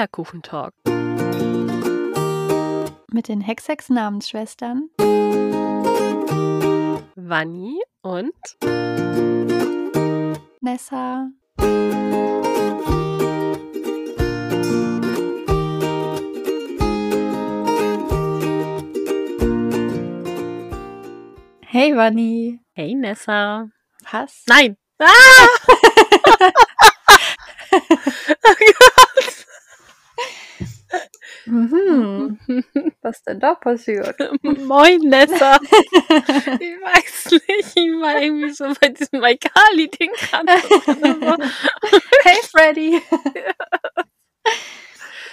Butterkuchentalk. Mit den Hexex-Namensschwestern Vanni und Nessa. Hey Vanni. Hey Nessa. Was? Nein. Ah! oh Gott. Mhm. Was denn da passiert? Moin Nessa. Ich weiß nicht, ich war irgendwie so bei diesem Maikali-Ding gerade. hey Freddy.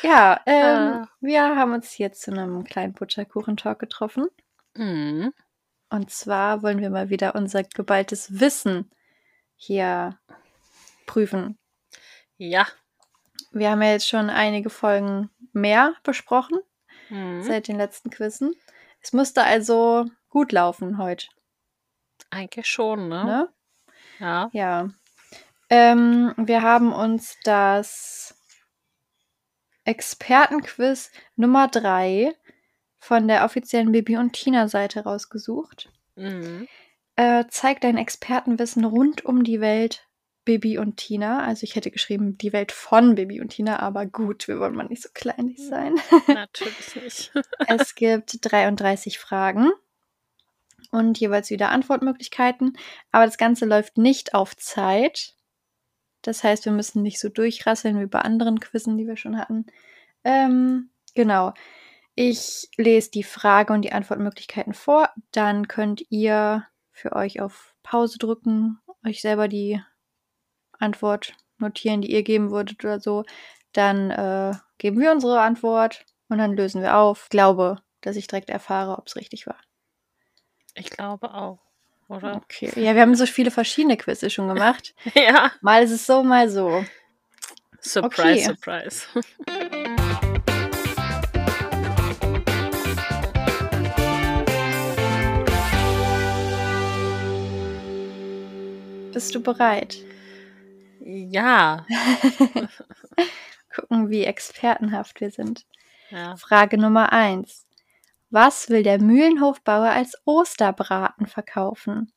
ja, ähm, Ah. wir haben uns hier zu einem kleinen Butterkuchen-Talk getroffen. Mhm. Und zwar wollen wir mal wieder unser geballtes Wissen hier prüfen. Ja. Wir haben ja jetzt schon einige Folgen mehr besprochen Mhm. seit den letzten Quizzen. Es musste also gut laufen heute, Eigentlich schon, ne? ne? Ja. Ja. Ähm, wir haben uns das Expertenquiz Nummer 3 von der offiziellen Bibi und Tina Seite rausgesucht. Mhm. Äh, zeigt dein Expertenwissen rund um die Welt Bibi und Tina. Also ich hätte geschrieben, die Welt von Bibi und Tina, aber gut, wir wollen mal nicht so kleinlich sein. Natürlich nicht. es gibt 33 Fragen und jeweils wieder Antwortmöglichkeiten. Aber das Ganze läuft nicht auf Zeit. Das heißt, wir müssen nicht so durchrasseln wie bei anderen Quizzen, die wir schon hatten. Ähm, genau. Ich lese die Frage und die Antwortmöglichkeiten vor. Dann könnt ihr für euch auf Pause drücken, euch selber die Antwort notieren, die ihr geben würdet oder so. Dann äh, geben wir unsere Antwort und dann lösen wir auf. Ich glaube, dass ich direkt erfahre, ob es richtig war. Ich glaube auch, oder? Okay. Ja, wir haben so viele verschiedene Quizze schon gemacht. Ja. Mal ist es so, mal so. Surprise, Okay. surprise. Bist du bereit? Ja. Gucken, wie expertenhaft wir sind. ja. Frage Nummer 1. Was will der Mühlenhofbauer als Osterbraten verkaufen?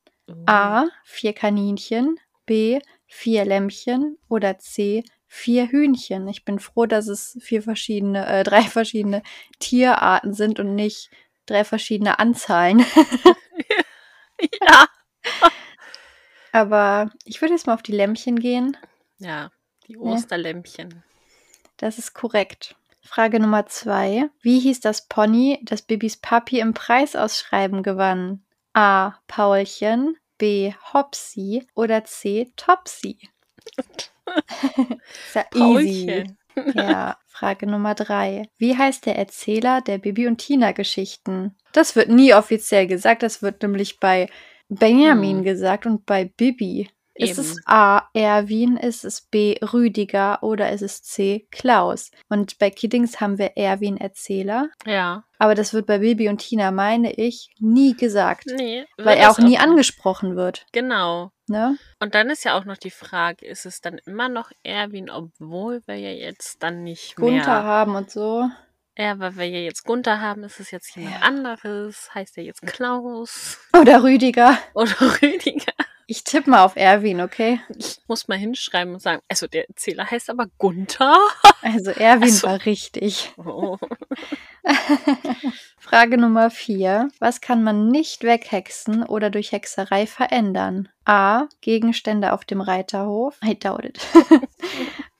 A. Vier Kaninchen. B. Vier Lämmchen. Oder C. Vier Hühnchen. Ich bin froh, dass es vier verschiedene, äh, drei verschiedene Tierarten sind und nicht drei verschiedene Anzahlen. Ja. Aber ich würde jetzt mal auf die Lämmchen gehen. Ja, die Osterlämpchen. Das ist korrekt. Frage Nummer zwei. Wie hieß das Pony, das Bibis Papi im Preisausschreiben gewann? A. Paulchen, B. Hopsi oder C. Topsy? ist ja easy. Ja, Frage Nummer drei. Wie heißt der Erzähler der Bibi und Tina Geschichten? Das wird nie offiziell gesagt, das wird nämlich bei Benjamin Hm. gesagt und bei Bibi. Ist Eben. es A. Erwin, ist es B. Rüdiger oder ist es C. Klaus? Und bei Kiddings haben wir Erwin Erzähler, Ja. aber das wird bei Bibi und Tina, meine ich, nie gesagt, Nee. weil er auch nie nicht. angesprochen wird. Genau. Ne? Und dann ist ja auch noch die Frage, ist es dann immer noch Erwin, obwohl wir ja jetzt dann nicht Gunther mehr... haben und so. Ja, weil wir ja jetzt Gunther haben, ist es jetzt jemand Ja. anderes. Heißt er jetzt Klaus Oder Rüdiger. oder Rüdiger? Ich tippe mal auf Erwin, okay? Ich muss mal hinschreiben und sagen, also der Erzähler heißt aber Gunther. Also Erwin Ach so. war richtig. Oh. Frage Nummer 4. Was kann man nicht weghexen oder durch Hexerei verändern? A. Gegenstände auf dem Reiterhof. I doubt it.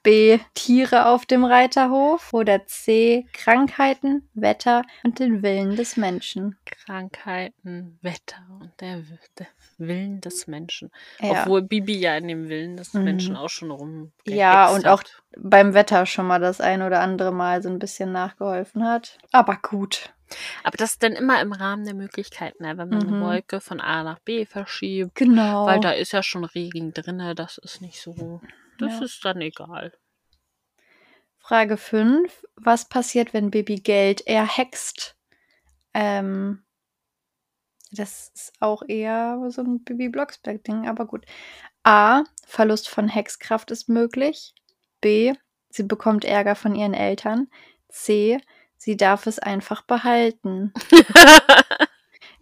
B. Tiere auf dem Reiterhof. Oder C. Krankheiten, Wetter und den Willen des Menschen. Krankheiten, Wetter und der, der Willen des Menschen. Ja, Obwohl Bibi ja in dem Willen des Mhm. Menschen auch schon rum. ja und auch beim Wetter schon mal das ein oder andere Mal so ein bisschen nachgeholfen hat. Aber gut. Aber das ist dann immer im Rahmen der Möglichkeiten, ne? wenn man Mhm. eine Wolke von A nach B verschiebt. Genau. Weil da ist ja schon Regen drinne, das ist nicht so. Das Ja. ist dann egal. Frage 5. Was passiert, wenn Baby Geld erhext? Ähm, das ist auch eher so ein Baby Blocksberg-Ding, aber gut. A. Verlust von Hexkraft ist möglich. B. sie bekommt Ärger von ihren Eltern. C. Sie darf es einfach behalten.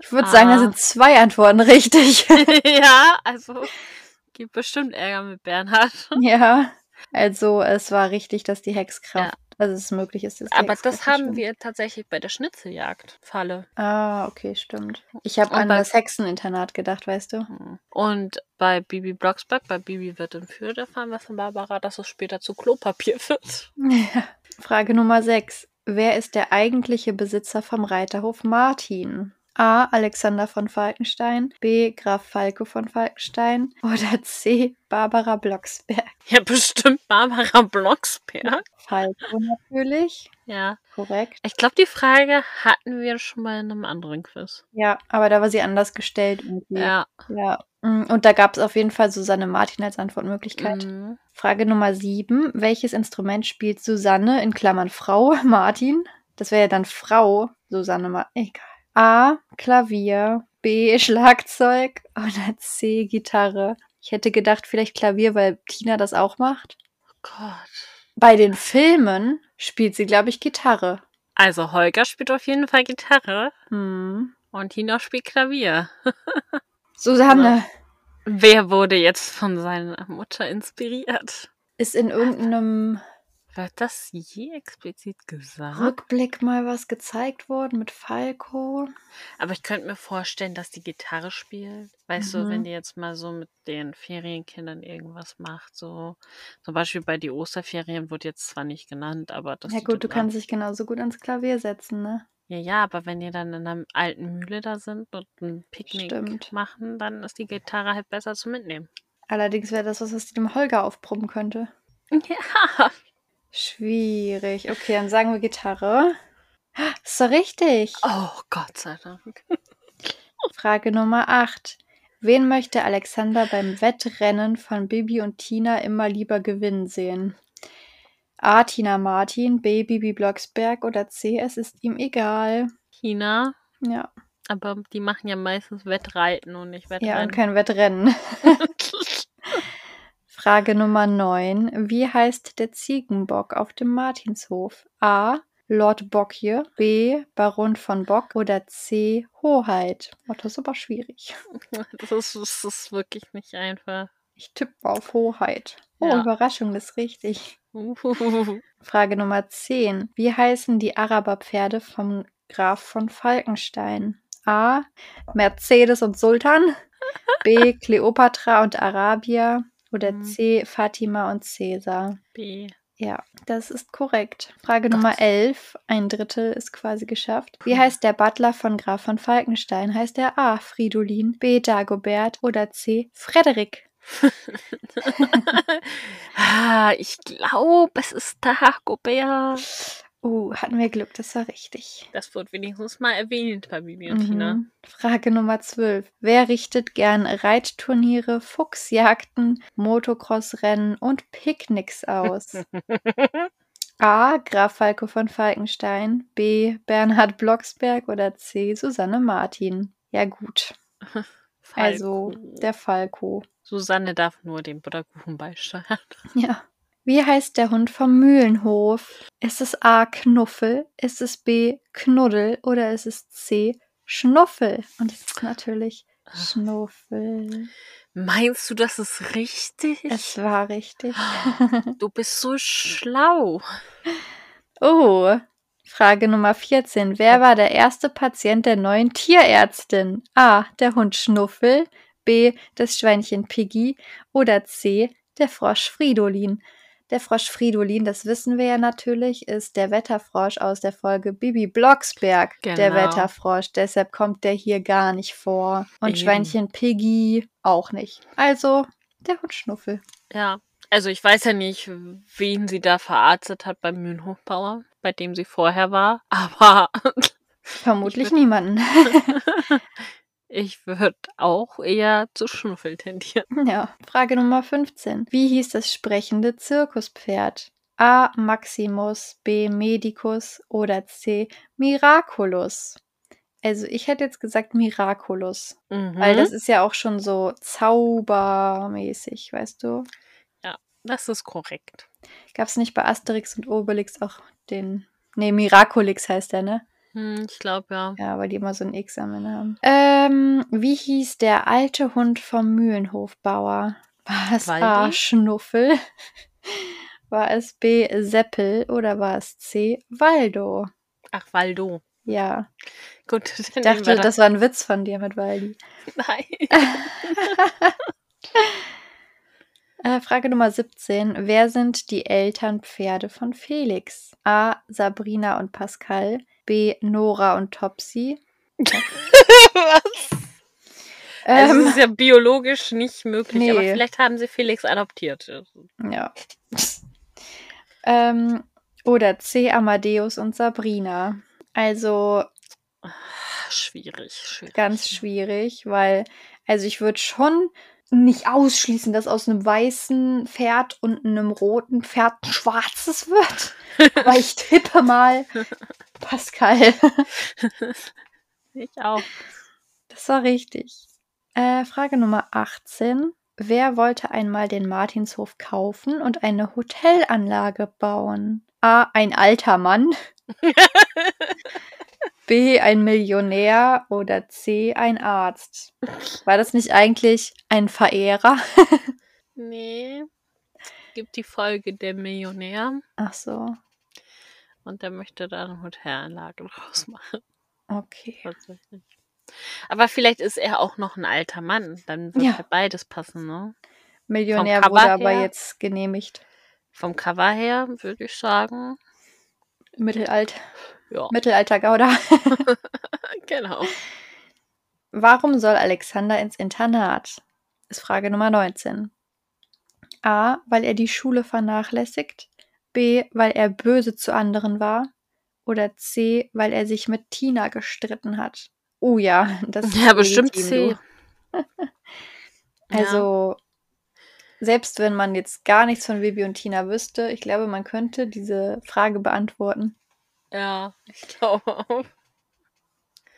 Ich würde sagen, da Ah. sind zwei Antworten richtig. ja, also gibt bestimmt Ärger mit Bernhard. ja. Also es war richtig, dass die Hexkraft, also es möglich ist, dass die Aber Hexkraft das haben verschwindet. wir tatsächlich bei der Schnitzeljagd-Falle. Ah, okay, stimmt. Ich habe an das Hexeninternat gedacht, weißt du? Und bei Bibi Blocksberg, bei Bibi wird entführt, erfahren wir von Barbara, dass es später zu Klopapier wird. Ja. Frage Nummer 6. Wer ist der eigentliche Besitzer vom Reiterhof Martin? A. Alexander von Falkenstein, B. Graf Falco von Falkenstein oder C. Barbara Blocksberg. Ja, bestimmt Barbara Blocksberg. Falco natürlich, Ja. korrekt. Ich glaube, die Frage hatten wir schon mal in einem anderen Quiz. Ja, aber da war sie anders gestellt irgendwie. Ja. Ja. Mm, Und da gab es auf jeden Fall Susanne Martin als Antwortmöglichkeit. Mhm. Frage Nummer 7. Welches Instrument spielt Susanne in Klammern Frau Martin? Das wäre ja dann Frau Susanne Martin. Egal. A. Klavier. B. Schlagzeug. Oder C. Gitarre. Ich hätte gedacht, vielleicht Klavier, weil Tina das auch macht. Oh Gott. Bei den Filmen spielt sie, glaube ich, Gitarre. Also Holger spielt auf jeden Fall Gitarre Hm. und Tina spielt Klavier. Susanne Wer wurde jetzt von seiner Mutter inspiriert? ist in irgendeinem Wird das je explizit gesagt? Rückblick mal was gezeigt worden mit Falco. Aber ich könnte mir vorstellen, dass die Gitarre spielt. Weißt du, Mhm. wenn die jetzt mal so mit den Ferienkindern irgendwas macht, so zum Beispiel bei die Osterferien wurde jetzt zwar nicht genannt, aber das Ja die gut, du kannst dich genauso gut ans Klavier setzen, ne? Ja, ja, aber wenn die dann in einer alten Mühle da sind und ein Picknick Stimmt. machen, dann ist die Gitarre halt besser zu mitnehmen. Allerdings wäre das was, was dem Holger aufbrummen könnte. Ja. Schwierig. Okay, dann sagen wir Gitarre. Ist doch richtig. Oh, Gott sei Dank. Frage Nummer 8. Wen möchte Alexander beim Wettrennen von Bibi und Tina immer lieber gewinnen sehen? A. Tina Martin, B. Bibi Blocksberg oder C. Es ist ihm egal. China, Ja, aber die machen ja meistens Wettreiten und nicht ja und Wettrennen. kein Wettrennen. Frage Nummer 9. Wie heißt der Ziegenbock auf dem Martinshof? A. Lord Bockje, B. Baron von Bock oder C. Hoheit? Oh, das ist aber schwierig. das, ist, das ist wirklich nicht einfach. Ich tippe auf Hoheit. Oh, Ja. Überraschung, das ist richtig. Frage Nummer 10. Wie heißen die Araberpferde vom Graf von Falkenstein? A. Mercedes und Sultan. B. Kleopatra und Arabia. Oder Mhm. C. Fatima und Cäsar. B. Ja, das ist korrekt. Frage Gott. Nummer 11. Ein Drittel ist quasi geschafft. Wie heißt der Butler von Graf von Falkenstein? Heißt er A. Fridolin, B. Dagobert oder C. Frederik? ah, ich glaube, es ist Dagobert. Oh, hatten wir Glück, das war richtig. Das wird wenigstens mal erwähnt bei Bibi und Tina. Mhm. Frage Nummer 12. Wer richtet gern Reitturniere, Fuchsjagden, Motocrossrennen und Picknicks aus? A. Graf Falco von Falkenstein, B. Bernhard Blocksberg oder C. Susanne Martin? Ja gut, also Falco. der Falco. Susanne darf nur den Butterkuchen beisteuern. Ja. Wie heißt der Hund vom Mühlenhof? Ist es A. Knuffel? Ist es B. Knuddel? Oder ist es C. Schnuffel? Und es ist natürlich Schnuffel. Meinst du, das ist richtig? Es war richtig. Du bist so schlau. Oh, Frage Nummer 14. Wer war der erste Patient der neuen Tierärztin? A. Der Hund Schnuffel. B. Das Schweinchen Piggy. Oder C. Der Frosch Fridolin. Der Frosch Fridolin, das wissen wir ja natürlich, ist der Wetterfrosch aus der Folge Bibi Blocksberg. Der Genau. Wetterfrosch. Deshalb kommt der hier gar nicht vor. Und Eben. Schweinchen Piggy auch nicht. Also der Hund Schnuffel. Ja. Also ich weiß ja nicht, wen sie da verarztet hat beim Mühlenhochbauer, bei dem sie vorher war. Aber Vermutlich niemanden. ich würde auch eher zu Schnuffel tendieren. Ja, Frage Nummer 15. Wie hieß das sprechende Zirkuspferd? A. Maximus, B. Medicus oder C. Miraculous? Also ich hätte jetzt gesagt Miraculous, Mhm. weil das ist ja auch schon so zaubermäßig, weißt du? Ja. Das ist korrekt. Gab es nicht bei Asterix und Obelix auch den. Nee, Miraculix heißt der, ne? Hm, ich glaube ja. Ja, weil die immer so ein X am Ende haben. Ähm, wie hieß der alte Hund vom Mühlenhofbauer? War es A. Waldi? Schnuffel? War es B. Seppel oder war es C. Waldo? Ach, Waldo. Ja, Gut, ich dachte, das war ein Witz von dir mit Waldi. Nein. Äh, Frage Nummer 17. Wer sind die Elternpferde von Felix? A. Sabrina und Pascal. B. Nora und Topsy. Was? Also, Ähm, es ist ja biologisch nicht möglich, aber Nee. vielleicht haben sie Felix adoptiert. ja. ähm, oder C. Amadeus und Sabrina. Also Schwierig, schwierig. ganz schwierig, weil, also ich würde schon nicht ausschließen, dass aus einem weißen Pferd und einem roten Pferd ein schwarzes wird. Aber ich tippe mal Pascal. Ich auch. Das war richtig. Äh, Frage Nummer 18. Wer wollte einmal den Martinshof kaufen und eine Hotelanlage bauen? A. Ein alter Mann. B. Ein Millionär. Oder C. Ein Arzt. War das nicht eigentlich ein Verehrer? Nee. Gibt die Folge Der Millionär Ach so. und der möchte da eine Hotelanlage draus machen. Okay. Tatsächlich. Aber vielleicht ist er auch noch ein alter Mann. Dann wird Ja. ja. beides passen, ne? Millionär wurde aber her? jetzt genehmigt. Vom Cover her würde ich sagen. Mittelalt Ja, Mittelalter Gouda. genau. Warum soll Alexander ins Internat? Ist Frage Nummer 19. A, weil er die Schule vernachlässigt. B, weil er böse zu anderen war. Oder C, weil er sich mit Tina gestritten hat. Oh ja, das ist Ja, bestimmt C. Also, selbst wenn man jetzt gar nichts von Bibi und Tina wüsste, ich glaube, man könnte diese Frage beantworten. Ja, ich glaube auch.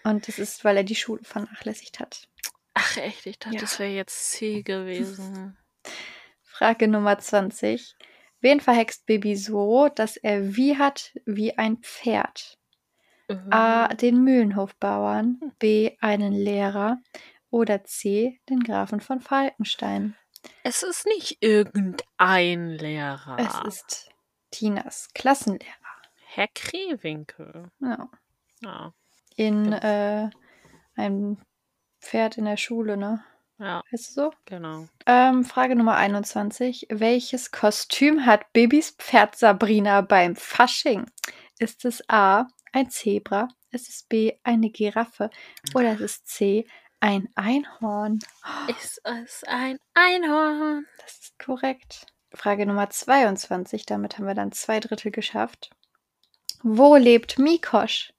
Und das ist, weil er die Schule vernachlässigt hat. Ach echt, ich dachte, Ja. das wäre jetzt C gewesen. Frage Nummer 20. Wen verhext Bibi so, dass er wie hat wie ein Pferd? A. Mhm. Den Mühlenhofbauern. B. Einen Lehrer. Oder C. Den Grafen von Falkenstein. Es ist nicht irgendein Lehrer. Es ist Tinas Klassenlehrer. Herr Krewinkel. Ja. Ja, In äh, einem Pferd in der Schule, ne? ja, Heißt es so? genau. Ähm, Frage Nummer 21. Welches Kostüm hat Bibis Pferd Sabrina beim Fasching? Ist es A, ein Zebra? Ist es B, eine Giraffe? Oder ist es C, ein Einhorn? Ist es ein Einhorn? Das ist korrekt. Frage Nummer 22. Damit haben wir dann zwei Drittel geschafft. Wo lebt Mikosch?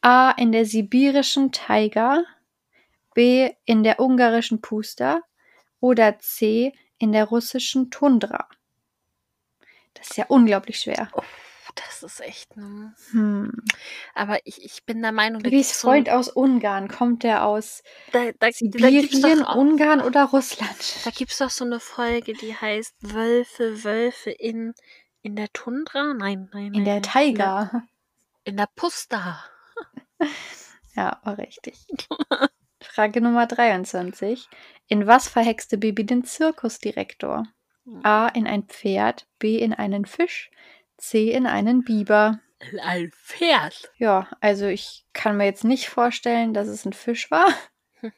A, in der sibirischen Taiga. B, in der ungarischen Pusta. Oder C, in der russischen Tundra. Das ist ja unglaublich schwer. Das ist echt, ne? Hm. Aber ich, ich bin der Meinung, da Bibis gibt's so, Freund aus Ungarn. Kommt der aus da, da, da Sibirien, doch auch, Ungarn oder Russland? Da gibt's doch so eine Folge, die heißt Wölfe, Wölfe in, in der Tundra? Nein, nein, nein. In der. Taiga. In der Pusta. Ja, war richtig. Frage Nummer 23. In was verhexte Bibi den Zirkusdirektor? A. In ein Pferd, B. In einen Fisch, C. In einen Biber. Ein Pferd. Ja, also ich kann mir jetzt nicht vorstellen, dass es ein Fisch war.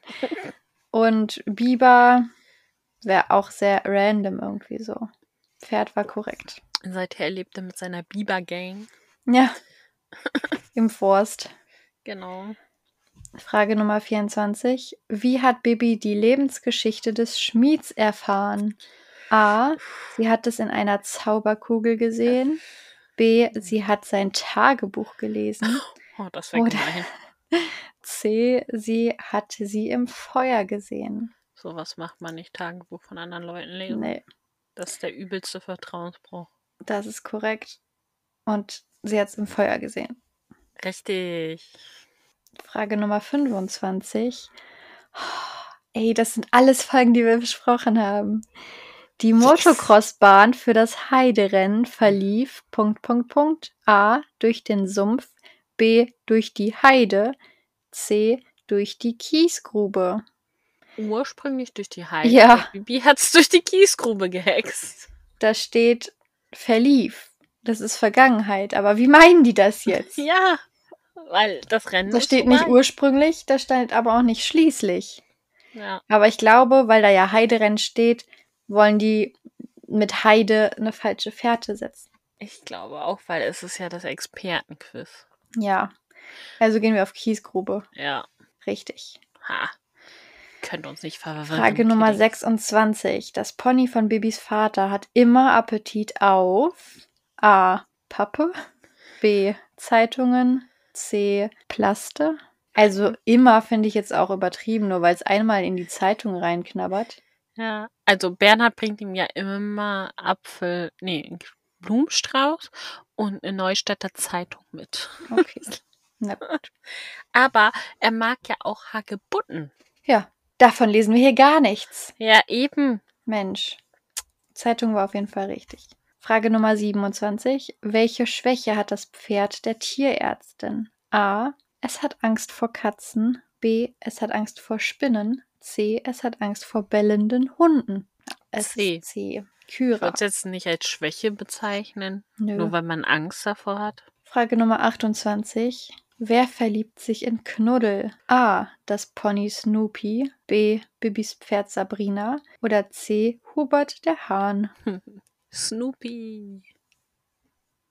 Und Biber wäre auch sehr random irgendwie so. Pferd war korrekt. Seither lebt er mit seiner Biber-Gang. Ja. Im Forst. Genau. Frage Nummer 24. Wie hat Bibi die Lebensgeschichte des Schmieds erfahren? A. Sie hat es in einer Zauberkugel gesehen. B. Sie hat sein Tagebuch gelesen. Oh, das wäre gemein. C. Sie hat sie im Feuer gesehen. Sowas macht man nicht Tagebuch von anderen Leuten lesen. Nee, Das ist der übelste Vertrauensbruch. Das ist korrekt. Und sie hat es im Feuer gesehen. Richtig. Frage Nummer 25. Ey, das sind alles Fragen, die wir besprochen haben. Die Motocrossbahn für das Heiderennen verlief Punkt, Punkt, Punkt. A. Durch den Sumpf. B. Durch die Heide. C. Durch die Kiesgrube. Ursprünglich durch die Heide. Ja. Bibi hat es durch die Kiesgrube gehext. Da steht verlief. Das ist Vergangenheit. Aber wie meinen die das jetzt? Ja, weil das Rennen Da steht nicht vorbei. ursprünglich, da steht aber auch nicht schließlich. Ja. Aber ich glaube, weil da ja Heiderennen steht, wollen die mit Heide eine falsche Fährte setzen. Ich glaube auch, weil es ist ja das Expertenquiz. Ja. Also gehen wir auf Kiesgrube. Ja. Richtig. Ha. Könnt uns nicht verwirren. Frage Nummer Kiddies. 26. Das Pony von Bibis Vater hat immer Appetit auf A. Pappe, B. Zeitungen, C. Plaste. Also immer finde ich jetzt auch übertrieben, nur weil es einmal in die Zeitung reinknabbert. Ja. Also Bernhard bringt ihm ja immer Apfel, nee, Blumenstrauß und eine Neustädter Zeitung mit. Okay. Na gut. Aber er mag ja auch Hagebutten. Ja, davon lesen wir hier gar nichts. Ja, eben. Mensch. Zeitung war auf jeden Fall richtig. Frage Nummer 27. Welche Schwäche hat das Pferd der Tierärztin? A. Es hat Angst vor Katzen. B. Es hat Angst vor Spinnen. C. Es hat Angst vor bellenden Hunden. Es C. ist C. Ich Kyra. würde es jetzt nicht als Schwäche bezeichnen, Nö. nur weil man Angst davor hat. Frage Nummer 28. Wer verliebt sich in Knuddel? A. Das Pony Snoopy. B. Bibis Pferd Sabrina. Oder C. Hubert der Hahn. Snoopy.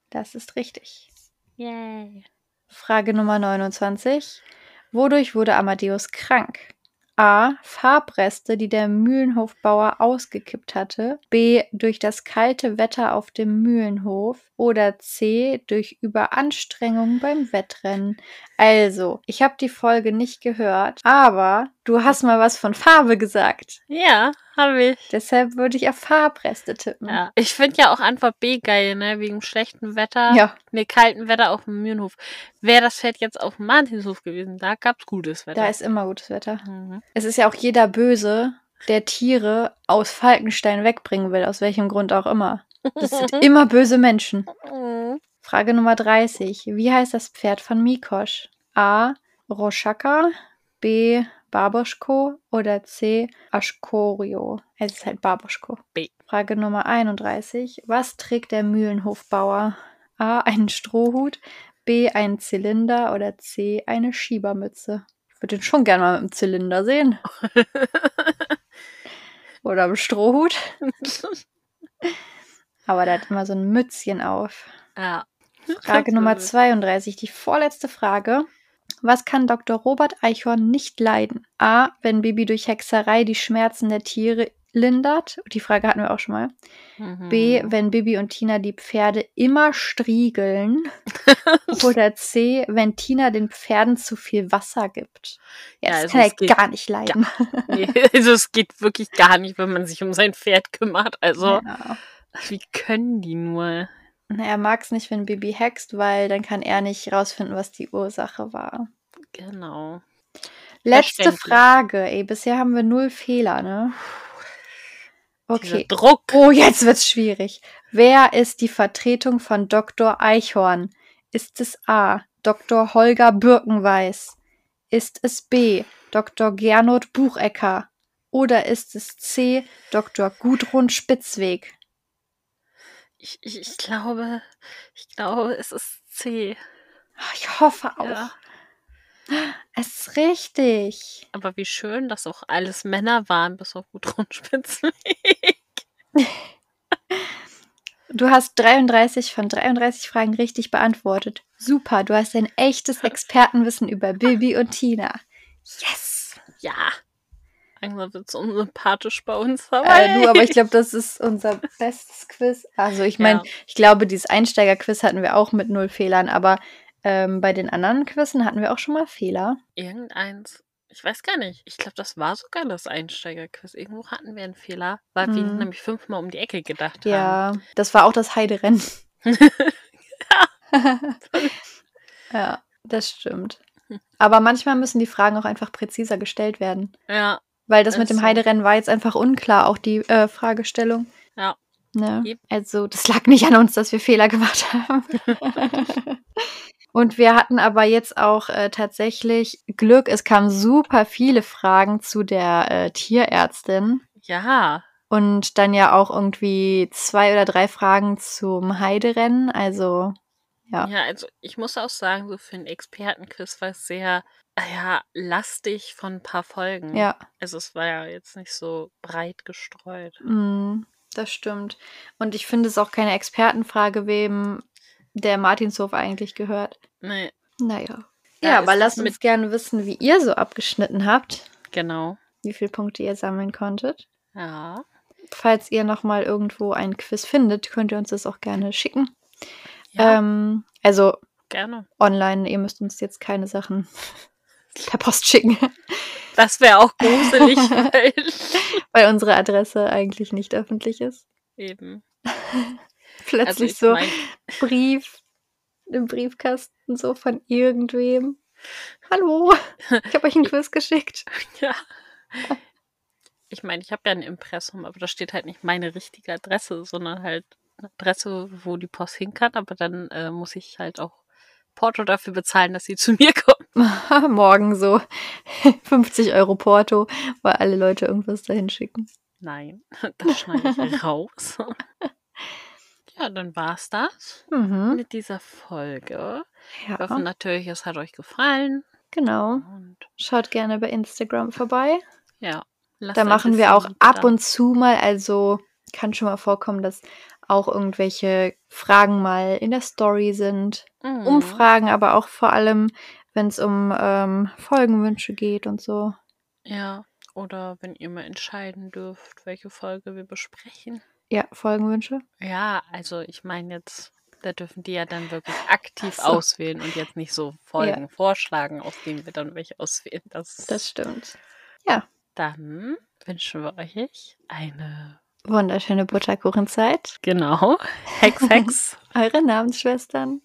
Das ist richtig. Yay. Frage Nummer 29. Wodurch wurde Amadeus krank? A. Farbreste, die der Mühlenhofbauer ausgekippt hatte. B. Durch das kalte Wetter auf dem Mühlenhof. Oder C. Durch Überanstrengung beim Wettrennen. Also, ich habe die Folge nicht gehört, aber du hast mal was von Farbe gesagt. Ja, habe ich. Deshalb würde ich auf Farbreste tippen. Ja. Ich finde ja auch Antwort B geil, ne? Wegen schlechtem Wetter. Ja, Ne, kalten Wetter auf dem Mühlenhof. Wäre das Pferd jetzt auf dem Martinshof gewesen, da gab's gutes Wetter. da ist immer gutes Wetter. mhm. Es ist ja auch jeder böse, der Tiere aus Falkenstein wegbringen will, aus welchem Grund auch immer. Das sind immer böse Menschen. Mhm. Frage Nummer 30. Wie heißt das Pferd von Mikosch? A. Roshaka, B. Baboschko oder C. Aschkorio? Es ist halt Baboschko. B. Frage Nummer 31. Was trägt der Mühlenhofbauer? A. Einen Strohhut, B. Einen Zylinder oder C. Eine Schiebermütze? Ich würde den schon gerne mal mit einem Zylinder sehen. Oder einem Strohhut. Aber der hat immer so ein Mützchen auf. ja. Frage Nummer 32, die vorletzte Frage. Was kann Dr. Robert Eichhorn nicht leiden? A. Wenn Bibi durch Hexerei die Schmerzen der Tiere lindert. Die Frage hatten wir auch schon mal. Mhm. B. Wenn Bibi und Tina die Pferde immer striegeln. Oder C. Wenn Tina den Pferden zu viel Wasser gibt. Ja, Ja, das also kann es er geht gar nicht leiden. Nee, also es geht wirklich gar nicht, wenn man sich um sein Pferd kümmert. Also, Ja. wie können die nur? Na, Er mag es nicht, wenn Bibi hext, weil dann kann er nicht rausfinden, was die Ursache war. Genau. Letzte. Frage. Ey, bisher haben wir null Fehler, ne? Dieser Okay. Druck. Oh, jetzt wird's schwierig. Wer ist die Vertretung von Dr. Eichhorn? Ist es A. Dr. Holger Birkenweiß? Ist es B. Dr. Gernot Buchecker? Oder ist es C. Dr. Gudrun Spitzweg? Ich, ich, ich glaube, ich glaube, es ist C. Ah, Ich hoffe auch. Ja. Es ist richtig. Aber wie schön, dass auch alles Männer waren, bis auf Gudrun Spitzweg. Du hast 33 von 33 Fragen richtig beantwortet. Super, du hast ein echtes Expertenwissen über Bibi und Tina. Yes! Ja. Langsam wird es unsympathisch bei uns. Aber, Äh, du, aber ich glaube, das ist unser bestes Quiz. Also ich meine, Ja. ich glaube, dieses Einsteiger-Quiz hatten wir auch mit null Fehlern, aber ähm, bei den anderen Quizzen hatten wir auch schon mal Fehler. Irgendeins. Ich weiß gar nicht. Ich glaube, das war sogar das Einsteigerquiz. Irgendwo hatten wir einen Fehler, weil wir Mhm. nämlich fünfmal um die Ecke gedacht haben. Ja, das war auch das Heiderennen. ja, das stimmt. Aber manchmal müssen die Fragen auch einfach präziser gestellt werden. Ja, Weil das mit dem. Heiderennen war jetzt einfach unklar, auch die äh, Fragestellung. Ja. Ne? Also, das lag nicht an uns, dass wir Fehler gemacht haben. Und wir hatten aber jetzt auch äh, tatsächlich Glück. Es kamen super viele Fragen zu der äh, Tierärztin. Ja. Und dann ja auch irgendwie zwei oder drei Fragen zum Heiderennen. Also, Ja. Ja, also ich muss auch sagen, so für einen Expertenquiz war es sehr, ja, lastig von ein paar Folgen. ja. Also es war ja jetzt nicht so breit gestreut. Mm, das stimmt. Und ich finde es auch keine Expertenfrage, wem der Martinshof eigentlich gehört. Nee, Naja. Da Ja, aber lasst uns gerne wissen, wie ihr so abgeschnitten habt, genau. wie viele Punkte ihr sammeln konntet. Ja. Falls ihr nochmal irgendwo ein Quiz findet, könnt ihr uns das auch gerne schicken. Ja, Ähm, also gerne. online, ihr müsst uns jetzt keine Sachen per Post schicken, Das wäre auch gruselig, weil weil unsere Adresse eigentlich nicht öffentlich ist. eben. Plötzlich Also so mein, Brief im Briefkasten so von irgendwem. Hallo, ich habe euch ein Quiz geschickt. ja. Ich meine, ich habe ja ein Impressum, aber da steht halt nicht meine richtige Adresse, sondern halt Adresse, wo die Post hin kann. Aber dann äh, muss ich halt auch Porto dafür bezahlen, dass sie zu mir kommt. Morgen so 50 Euro Porto, weil alle Leute irgendwas dahin schicken. Nein, das schneide ich raus. Ja, dann war's das Mhm. mit dieser Folge. Ich hoffe Ja, natürlich, es hat euch gefallen. genau. Und Schaut gerne bei Instagram vorbei. ja, Da machen wir auch ab und zu mal, also kann schon mal vorkommen, dass auch irgendwelche Fragen mal in der Story sind. Mhm. Umfragen, aber auch vor allem, wenn es um ähm, Folgenwünsche geht und so. Ja, oder wenn ihr mal entscheiden dürft, welche Folge wir besprechen. Ja, Folgenwünsche. Ja, also ich meine jetzt, da dürfen die ja dann wirklich aktiv so. auswählen und jetzt nicht so Folgen vorschlagen, aus denen wir dann welche auswählen. Das, Das stimmt. dann wünschen wir euch eine, Wunderschöne Butterkuchenzeit. genau, Hex Hex. Eure Namensschwestern.